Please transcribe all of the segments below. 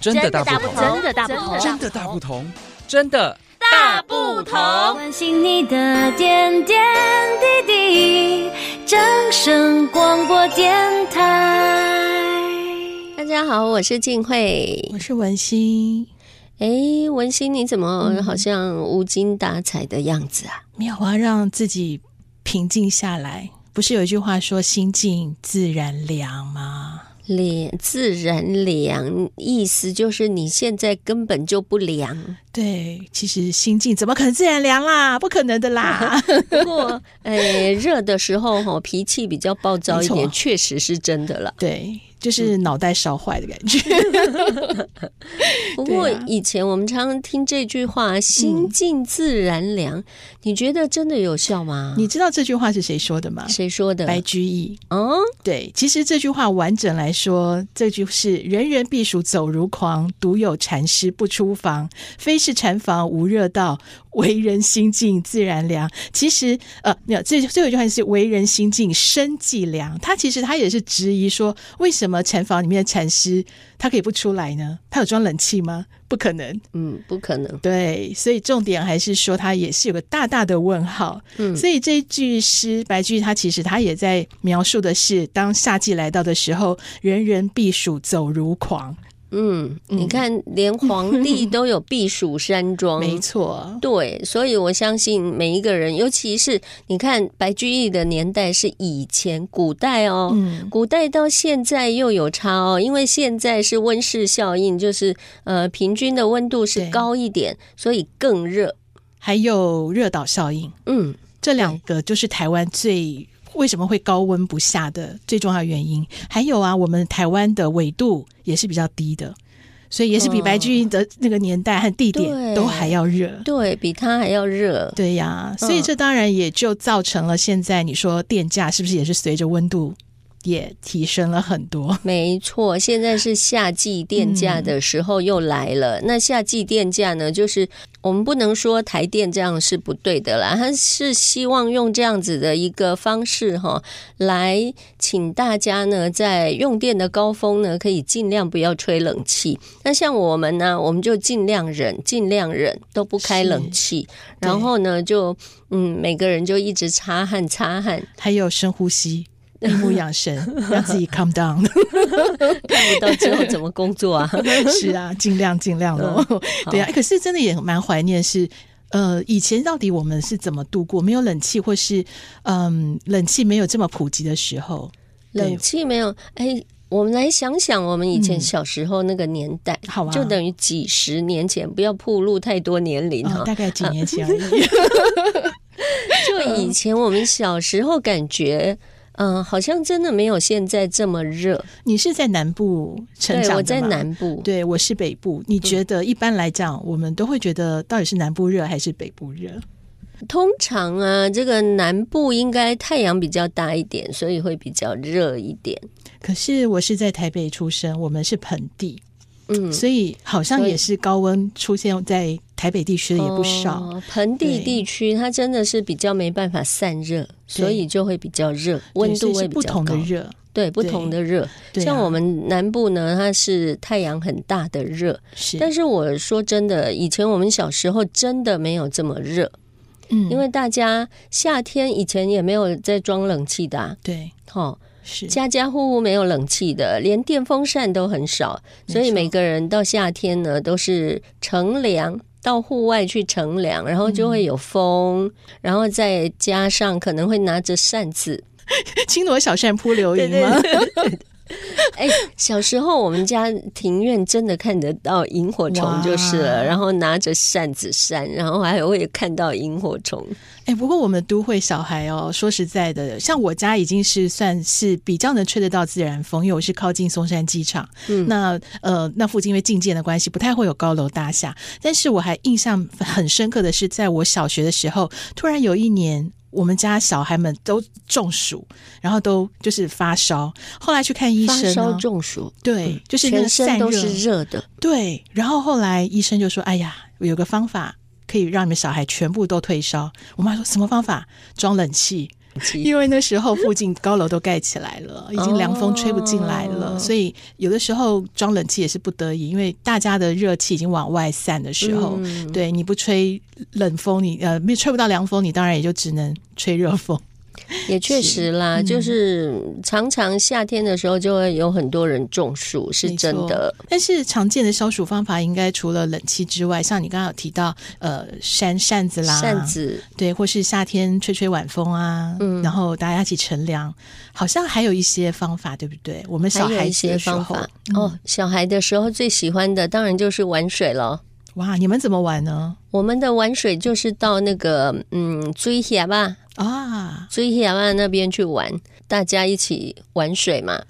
真的大不同，真的大不同，真的大不同，真的大不同。关心你的点点滴滴，掌声广播电台。大家好，我是静慧，我是文心。哎，文心，你怎么好像无精打采的样子啊？没有，我要让自己平静下来。不是有一句话说“心静自然凉”吗？凉，自然凉，意思就是你现在根本就不凉。对，其实心境怎么可能自然凉啦？不可能的啦。不过，哎，热的时候哈，脾气比较暴躁一点，确实是真的了。对。就是脑袋烧坏的感觉。不过以前我们常常听这句话“心静自然凉”，嗯，你觉得真的有效吗？你知道这句话是谁说的吗？谁说的？白居易。嗯，对，其实这句话完整来说，这句是“人人避暑走如狂，独有禅师不出房。非是禅房无热道，为人心静自然凉。”其实，呃，没有，这最后一句话是“为人心静身既凉”。他其实他也是质疑说，为什么？什么禅房里面的禅师他可以不出来呢？他有装冷气吗？不可能，嗯，不可能。对，所以重点还是说他也是有个大大的问号。嗯，所以这句诗白居易他其实他也在描述的是，当夏季来到的时候，人人避暑走如狂。嗯，你看，连皇帝都有避暑山庄，没错。对，所以我相信每一个人，尤其是你看白居易的年代是以前古代哦，嗯，古代到现在又有差哦，因为现在是温室效应，就是呃，平均的温度是高一点，所以更热，还有热岛效应，嗯，这两个就是台湾最。为什么会高温不下的最重要原因？还有啊，我们台湾的纬度也是比较低的，所以也是比白居易的那个年代和地点都还要热，对，对比他还要热。对呀，所以这当然也就造成了现在你说电价是不是也是随着温度？也提升了很多，没错。现在是夏季电价的时候又来了。嗯、那夏季电价呢，就是我们不能说台电这样是不对的啦，他是希望用这样子的一个方式哈，来请大家呢在用电的高峰呢，可以尽量不要吹冷气。那像我们呢，我们就尽量忍，尽量忍都不开冷气，然后呢就嗯，每个人就一直擦汗擦汗，还有深呼吸。闭目养神，让自己 calm down。看不到之后 怎么工作啊？是啊，尽量尽量咯。嗯、对啊，可是真的也蛮怀念是，呃，以前到底我们是怎么度过没有冷气，或是嗯、呃，冷气没有这么普及的时候？冷气没有，哎，我们来想想，我们以前小时候那个年代，嗯、好吧，就等于几十年前，不要暴露太多年龄哈、哦，大概几年前而已。就以前我们小时候感觉。嗯，好像真的没有现在这么热。你是在南部成长？我在南部，对，我是北部。你觉得一般来讲，我们都会觉得到底是南部热还是北部热？通常啊，这个南部应该太阳比较大一点，所以会比较热一点。可是我是在台北出生，我们是盆地。嗯，所以好像也是高温出现在台北地区的也不少。哦，盆地地区它真的是比较没办法散热，所以就会比较热，温度会比较高。不同的热，对，不同的热。像我们南部呢，它是太阳很大的热，是。但是我说真的，以前我们小时候真的没有这么热，嗯，因为大家夏天以前也没有在装冷气的啊，对，哦。是家家户户没有冷气的，连电风扇都很少，所以每个人到夏天呢都是乘凉到户外去乘凉，然后就会有风，嗯、然后再加上可能会拿着扇子，轻罗小扇扑流萤吗？对对对 哎，小时候我们家庭院真的看得到萤火虫就是了，然后拿着扇子扇，然后还会看到萤火虫。哎，不过我们都会小孩哦，说实在的，像我家已经是算是比较能吹得到自然风，因为我是靠近松山机场。嗯，那呃，那附近因为禁建的关系，不太会有高楼大厦。但是我还印象很深刻的是，在我小学的时候，突然有一年。我们家小孩们都中暑，然后都就是发烧，后来去看医生，发烧中暑，对，就是全身都是热的，对。然后后来医生就说：“哎呀，有个方法可以让你们小孩全部都退烧。”我妈说：“什么方法？装冷气。”因为那时候附近高楼都盖起来了，已经凉风吹不进来了，哦、所以有的时候装冷气也是不得已，因为大家的热气已经往外散的时候，嗯、对你不吹冷风，你呃没吹不到凉风，你当然也就只能吹热风。也确实啦，是嗯、就是常常夏天的时候就会有很多人中暑，是真的。但是常见的消暑方法，应该除了冷气之外，像你刚刚有提到，呃，扇扇子啦，扇子，对，或是夏天吹吹晚风啊，嗯，然后大家一起乘凉，好像还有一些方法，对不对？我们小孩一些方法、嗯、哦，小孩的时候最喜欢的当然就是玩水了。哇，你们怎么玩呢？我们的玩水就是到那个嗯，追峡吧啊，追峡吧那边去玩，大家一起玩水嘛。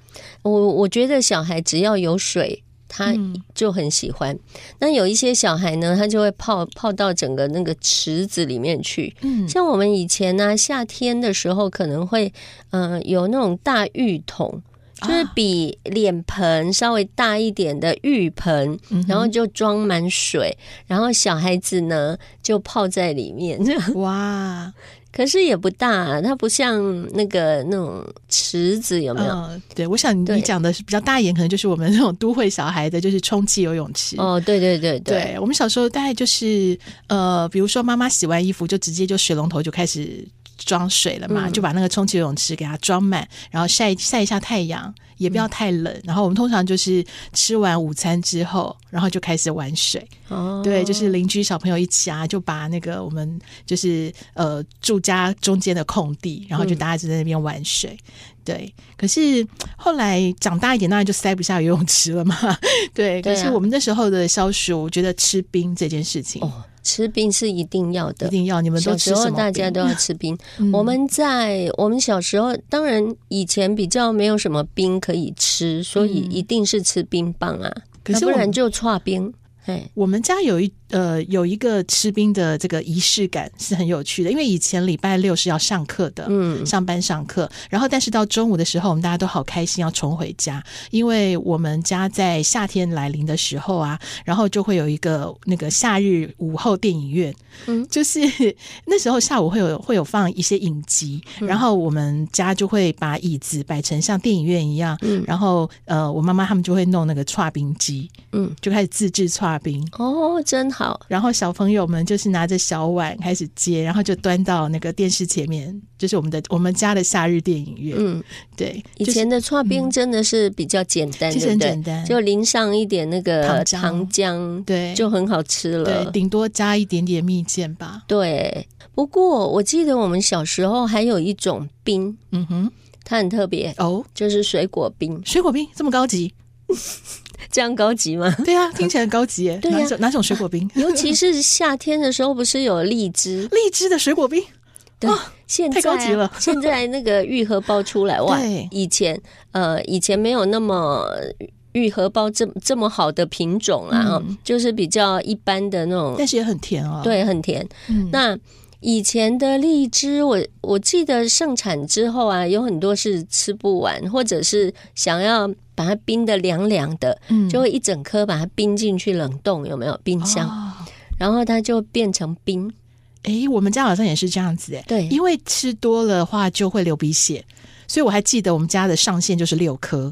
我我觉得小孩只要有水，他就很喜欢。嗯、那有一些小孩呢，他就会泡泡到整个那个池子里面去。嗯，像我们以前呢、啊，夏天的时候可能会嗯、呃、有那种大浴桶。就是比脸盆稍微大一点的浴盆，啊、然后就装满水，然后小孩子呢就泡在里面。哇！可是也不大，它不像那个那种池子，有没有？嗯、对，我想你讲的是比较大一点，可能就是我们那种都会小孩的，就是充气游泳池。哦，对对对对，对，我们小时候大概就是呃，比如说妈妈洗完衣服，就直接就水龙头就开始。装水了嘛，就把那个充气游泳池给它装满，然后晒晒一下太阳，也不要太冷。然后我们通常就是吃完午餐之后，然后就开始玩水。哦，对，就是邻居小朋友一起啊，就把那个我们就是呃住家中间的空地，然后就大家就在那边玩水。对，可是后来长大一点，当然就塞不下游泳池了嘛。对，可是我们那时候的消暑，我觉得吃冰这件事情。吃冰是一定要的，一定要。你们？小时候大家都要吃冰。嗯、我们在我们小时候，当然以前比较没有什么冰可以吃，所以一定是吃冰棒啊，可是不然就差冰。哎，我们家有一。呃，有一个吃冰的这个仪式感是很有趣的，因为以前礼拜六是要上课的，嗯，上班上课，然后但是到中午的时候，我们大家都好开心要重回家，因为我们家在夏天来临的时候啊，然后就会有一个那个夏日午后电影院，嗯，就是那时候下午会有会有放一些影集，然后我们家就会把椅子摆成像电影院一样，嗯，然后呃，我妈妈他们就会弄那个剉冰机，嗯，就开始自制剉冰，哦，真好。好，然后小朋友们就是拿着小碗开始接，然后就端到那个电视前面，就是我们的我们家的夏日电影院。嗯，对，以前的搓冰真的是比较简单，其实很简单，就淋上一点那个糖浆，糖浆对，就很好吃了。对，顶多加一点点蜜饯吧。对，不过我记得我们小时候还有一种冰，嗯哼，它很特别哦，就是水果冰。水果冰这么高级。这样高级吗？对啊，听起来很高级耶。对呀、啊，哪种哪种水果冰？尤其是夏天的时候，不是有荔枝？荔枝的水果冰，对，现在、啊、太高级了。现在那个愈合包出来哇，对以前呃，以前没有那么愈合包这这么好的品种啊，嗯、就是比较一般的那种，但是也很甜啊。对，很甜。嗯、那以前的荔枝，我我记得盛产之后啊，有很多是吃不完，或者是想要。把它冰的凉凉的，嗯，就会一整颗把它冰进去冷冻，有没有冰箱？哦、然后它就变成冰。哎，我们家好像也是这样子，哎，对，因为吃多了话就会流鼻血，所以我还记得我们家的上限就是六颗。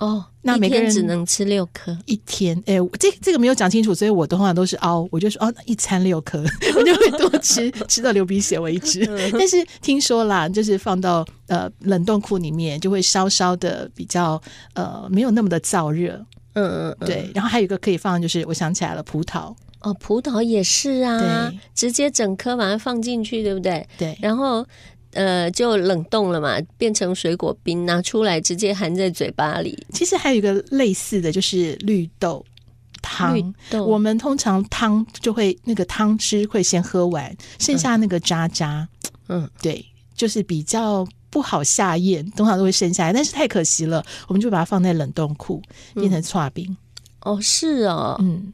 哦，那每个人只能吃六颗一天。哎，这这个没有讲清楚，所以我的话都是凹，我就说哦，一餐六颗，我就会多吃，吃到流鼻血为止。嗯、但是听说啦，就是放到呃冷冻库里面，就会稍稍的比较呃没有那么的燥热。嗯嗯，嗯对。然后还有一个可以放，就是我想起来了，葡萄。哦，葡萄也是啊，对直接整颗把它放进去，对不对？对。然后。呃，就冷冻了嘛，变成水果冰，拿出来直接含在嘴巴里。其实还有一个类似的就是绿豆汤，豆我们通常汤就会那个汤汁会先喝完，剩下那个渣渣，嗯，对，就是比较不好下咽，通常都会剩下来，但是太可惜了，我们就把它放在冷冻库，变成剉冰。哦，是哦，嗯。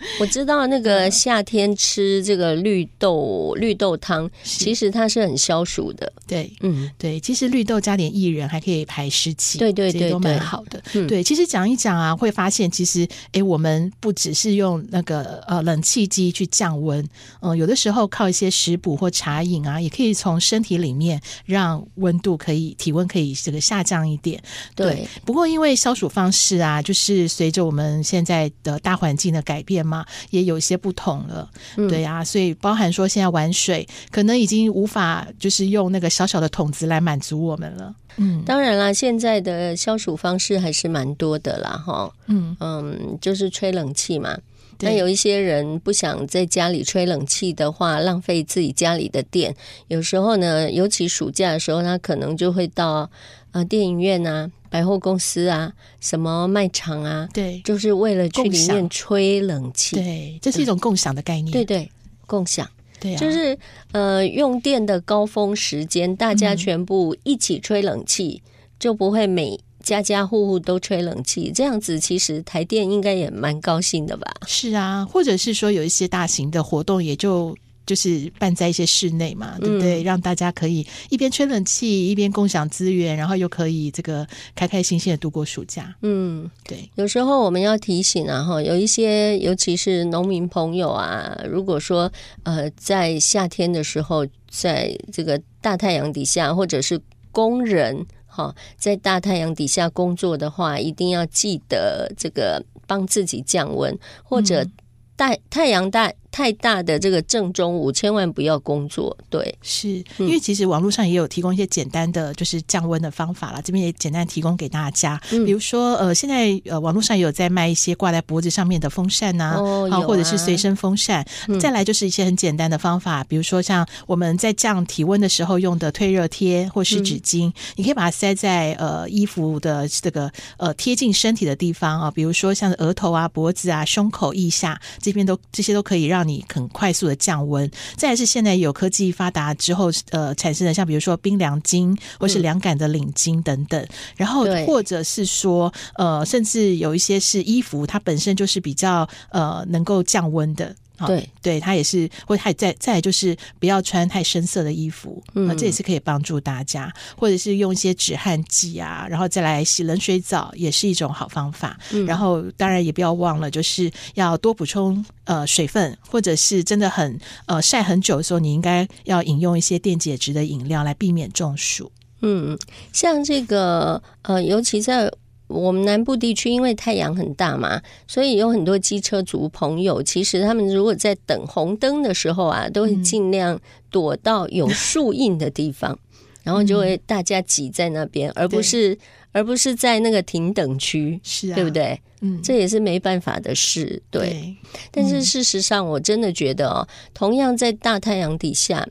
我知道那个夏天吃这个绿豆绿豆汤，其实它是很消暑的。对，嗯，对，其实绿豆加点薏仁还可以排湿气，对对对，都蛮好的。嗯、对，其实讲一讲啊，会发现其实，哎，我们不只是用那个呃冷气机去降温，嗯、呃，有的时候靠一些食补或茶饮啊，也可以从身体里面让温度可以体温可以这个下降一点。对，对不过因为消暑方式啊，就是随着我们现在的大环境的改变嘛，也有一些不同了。嗯、对啊，所以包含说现在玩水，可能已经无法就是用那个小小的桶子来满足我们了。嗯，当然啦，现在的消暑方式还是蛮多的啦，哈。嗯嗯，就是吹冷气嘛。对那有一些人不想在家里吹冷气的话，浪费自己家里的电。有时候呢，尤其暑假的时候，他可能就会到呃电影院啊、百货公司啊、什么卖场啊，对，就是为了去里面吹冷气。对，这是一种共享的概念。对对，共享。对啊，就是呃，用电的高峰时间，大家全部一起吹冷气，嗯、就不会每家家户户都吹冷气。这样子，其实台电应该也蛮高兴的吧？是啊，或者是说有一些大型的活动，也就。就是办在一些室内嘛，对不对？嗯、让大家可以一边吹冷气，一边共享资源，然后又可以这个开开心心的度过暑假。嗯，对。有时候我们要提醒啊，哈，有一些尤其是农民朋友啊，如果说呃在夏天的时候，在这个大太阳底下，或者是工人哈，在大太阳底下工作的话，一定要记得这个帮自己降温，或者、嗯。大太阳大太大的这个正中午，千万不要工作。对，是因为其实网络上也有提供一些简单的就是降温的方法了，这边也简单提供给大家。嗯、比如说，呃，现在呃网络上也有在卖一些挂在脖子上面的风扇呐、啊，哦、啊，或者是随身风扇。嗯、再来就是一些很简单的方法，比如说像我们在降体温的时候用的退热贴或是纸巾，嗯、你可以把它塞在呃衣服的这个呃贴近身体的地方啊，比如说像额头啊、脖子啊、胸口、腋下。这边都这些都可以让你很快速的降温。再来是现在有科技发达之后，呃，产生的像比如说冰凉巾或是凉感的领巾等等，嗯、然后或者是说，呃，甚至有一些是衣服，它本身就是比较呃能够降温的。对对，它也是，或者还再再就是不要穿太深色的衣服，嗯，这也是可以帮助大家，或者是用一些止汗剂啊，然后再来洗冷水澡也是一种好方法。嗯，然后当然也不要忘了，就是要多补充呃水分，或者是真的很呃晒很久的时候，你应该要饮用一些电解质的饮料来避免中暑。嗯，像这个呃，尤其在。我们南部地区因为太阳很大嘛，所以有很多机车族朋友，其实他们如果在等红灯的时候啊，都会尽量躲到有树荫的地方，嗯、然后就会大家挤在那边，嗯、而不是而不是在那个停等区，是啊，对不对？嗯，这也是没办法的事，对。对但是事实上，我真的觉得哦，同样在大太阳底下，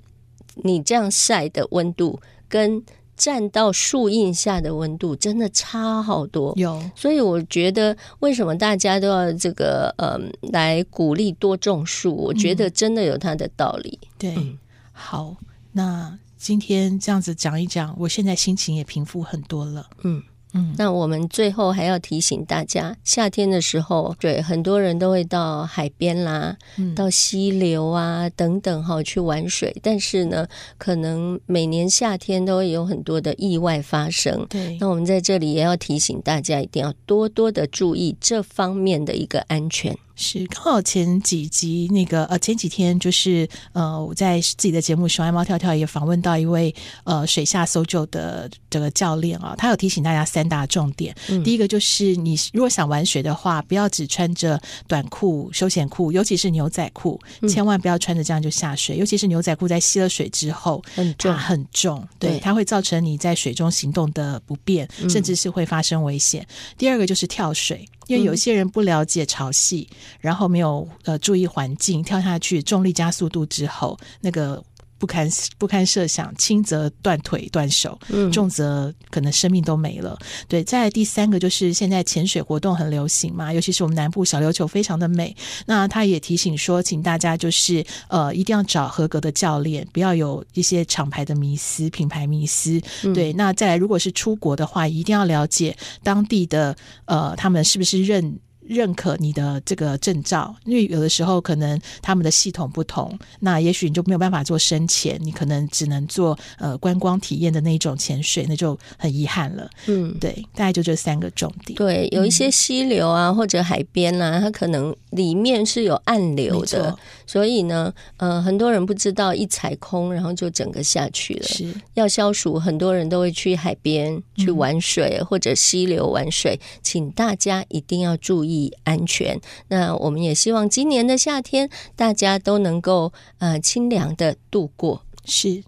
你这样晒的温度跟。站到树荫下的温度真的差好多，有，所以我觉得为什么大家都要这个嗯来鼓励多种树？我觉得真的有它的道理。嗯、对，嗯、好，那今天这样子讲一讲，我现在心情也平复很多了。嗯。嗯，那我们最后还要提醒大家，夏天的时候，对很多人都会到海边啦，嗯、到溪流啊等等哈去玩水。但是呢，可能每年夏天都会有很多的意外发生。对，那我们在这里也要提醒大家，一定要多多的注意这方面的一个安全。是刚好前几集那个呃前几天就是呃我在自己的节目《熊爱猫跳跳》也访问到一位呃水下搜救的这个教练啊，他有提醒大家三大重点。嗯、第一个就是你如果想玩水的话，不要只穿着短裤、休闲裤，尤其是牛仔裤，嗯、千万不要穿着这样就下水。尤其是牛仔裤在吸了水之后，很重很重，对，对，它会造成你在水中行动的不便，嗯、甚至是会发生危险。第二个就是跳水。因为有些人不了解潮汐，然后没有呃注意环境，跳下去，重力加速度之后，那个。不堪不堪设想，轻则断腿断手，嗯、重则可能生命都没了。对，再来第三个就是现在潜水活动很流行嘛，尤其是我们南部小琉球非常的美。那他也提醒说，请大家就是呃一定要找合格的教练，不要有一些厂牌的迷思、品牌迷思。嗯、对，那再来如果是出国的话，一定要了解当地的呃他们是不是认。认可你的这个证照，因为有的时候可能他们的系统不同，那也许你就没有办法做深潜，你可能只能做呃观光体验的那一种潜水，那就很遗憾了。嗯，对，大概就这三个重点。对，有一些溪流啊、嗯、或者海边啊，它可能里面是有暗流的，所以呢，呃，很多人不知道一踩空，然后就整个下去了。是要消暑，很多人都会去海边去玩水、嗯、或者溪流玩水，请大家一定要注意。安全。那我们也希望今年的夏天大家都能够呃清凉的度过。是，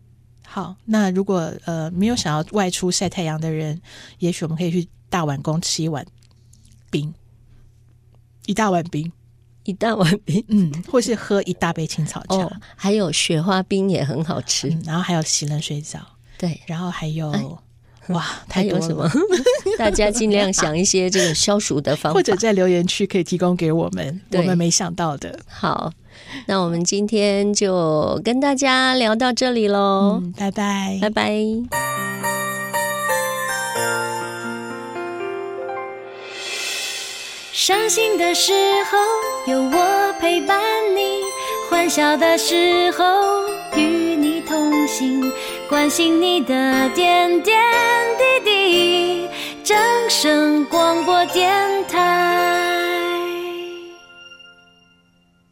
好。那如果呃没有想要外出晒太阳的人，也许我们可以去大碗宫吃一碗冰，一大碗冰，一大碗冰，嗯，或是喝一大杯青草茶。哦，还有雪花冰也很好吃。嗯，然后还有洗冷水澡，对，然后还有。哎哇，太多什么？大家尽量想一些这个消暑的方法，或者在留言区可以提供给我们，我们没想到的。好，那我们今天就跟大家聊到这里喽，嗯，拜拜，拜拜。伤心的时候有我陪伴你，欢笑的时候与你同行。关心你的点点滴滴，掌声广播电台。